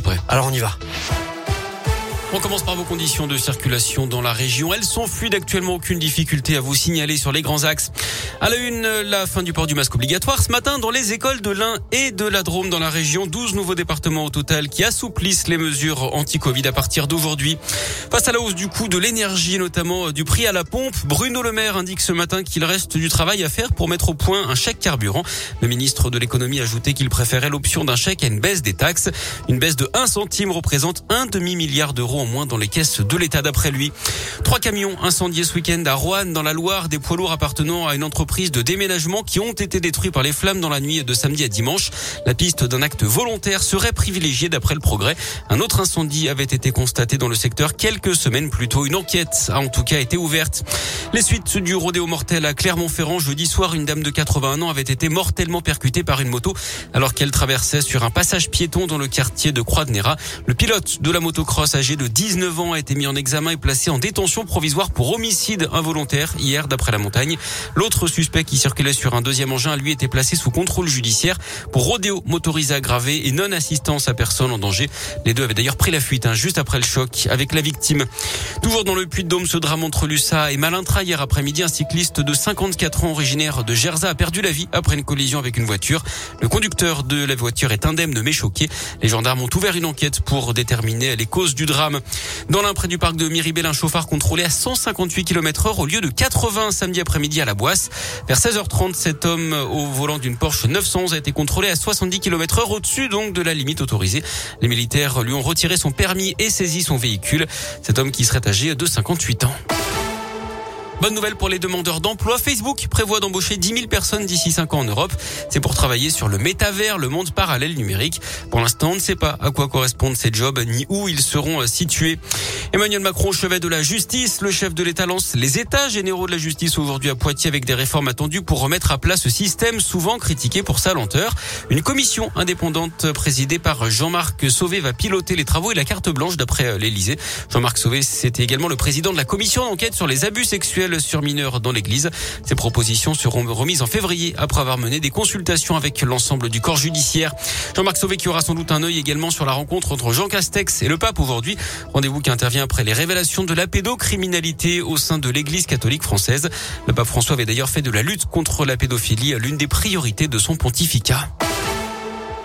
suis. Alors on y va. On commence par vos conditions de circulation dans la région. Elles sont fluides actuellement, aucune difficulté à vous signaler sur les grands axes. À la une, la fin du port du masque obligatoire ce matin dans les écoles de l'Ain et de la Drôme dans la région. 12 nouveaux départements au total qui assouplissent les mesures anti-Covid à partir d'aujourd'hui. Face à la hausse du coût de l'énergie, notamment du prix à la pompe, Bruno Le Maire indique ce matin qu'il reste du travail à faire pour mettre au point un chèque carburant. Le ministre de l'économie a ajouté qu'il préférait l'option d'un chèque à une baisse des taxes. Une baisse de 1 centime représente un demi-milliard d'euros en moins dans les caisses de l'État d'après lui. Trois camions incendiés ce week-end à Roanne dans la Loire, des poids lourds appartenant à une entreprise de déménagement qui ont été détruits par les flammes dans la nuit de samedi à dimanche. La piste d'un acte volontaire serait privilégiée d'après le progrès. Un autre incendie avait été constaté dans le secteur quelques semaines plus tôt. Une enquête a en tout cas été ouverte. Les suites du rodéo mortel à Clermont-Ferrand jeudi soir, une dame de 81 ans avait été mortellement percutée par une moto alors qu'elle traversait sur un passage piéton dans le quartier de Croix-de-Néra. Le pilote de la motocross âgé de 19 ans a été mis en examen et placé en détention provisoire pour homicide involontaire hier d'après la montagne. L'autre suspect qui circulait sur un deuxième engin lui été placé sous contrôle judiciaire pour rodéo motorisé aggravé et non-assistance à personne en danger. Les deux avaient d'ailleurs pris la fuite hein, juste après le choc avec la victime. Toujours dans le Puy-de-Dôme, ce drame entre Lussa et Malintra hier après-midi, un cycliste de 54 ans originaire de Gerza a perdu la vie après une collision avec une voiture. Le conducteur de la voiture est indemne mais choqué. Les gendarmes ont ouvert une enquête pour déterminer les causes du drame. Dans l'un du parc de Miribel, un chauffard contrôlé à 158 km heure au lieu de 80 samedi après-midi à la Boisse. Vers 16h30, cet homme au volant d'une Porsche 911 a été contrôlé à 70 km heure au-dessus donc de la limite autorisée. Les militaires lui ont retiré son permis et saisi son véhicule. Cet homme qui serait âgé de 58 ans. Bonne nouvelle pour les demandeurs d'emploi. Facebook prévoit d'embaucher 10 000 personnes d'ici 5 ans en Europe. C'est pour travailler sur le métavers, le monde parallèle numérique. Pour l'instant, on ne sait pas à quoi correspondent ces jobs ni où ils seront euh, situés. Emmanuel Macron, chevet de la justice, le chef de l'État lance les états généraux de la justice aujourd'hui à Poitiers avec des réformes attendues pour remettre à plat ce système souvent critiqué pour sa lenteur. Une commission indépendante présidée par Jean-Marc Sauvé va piloter les travaux et la carte blanche d'après euh, l'Élysée. Jean-Marc Sauvé, c'était également le président de la commission d'enquête sur les abus sexuels sur mineurs dans l'église. Ces propositions seront remises en février après avoir mené des consultations avec l'ensemble du corps judiciaire. Jean-Marc Sauvé qui aura sans doute un œil également sur la rencontre entre Jean Castex et le pape aujourd'hui. Rendez-vous qui intervient après les révélations de la pédocriminalité au sein de l'église catholique française. Le pape François avait d'ailleurs fait de la lutte contre la pédophilie l'une des priorités de son pontificat.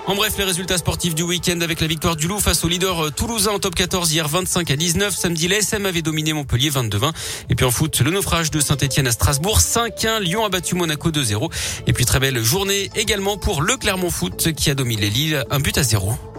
En bref, les résultats sportifs du week-end avec la victoire du Loup face au leader euh, toulousain en top 14 hier 25 à 19. Samedi, l'ASM avait dominé Montpellier 22-20. Et puis en foot, le naufrage de Saint-Etienne à Strasbourg 5-1. Lyon a battu Monaco 2-0. Et puis très belle journée également pour le Clermont Foot qui a dominé Lille un but à 0.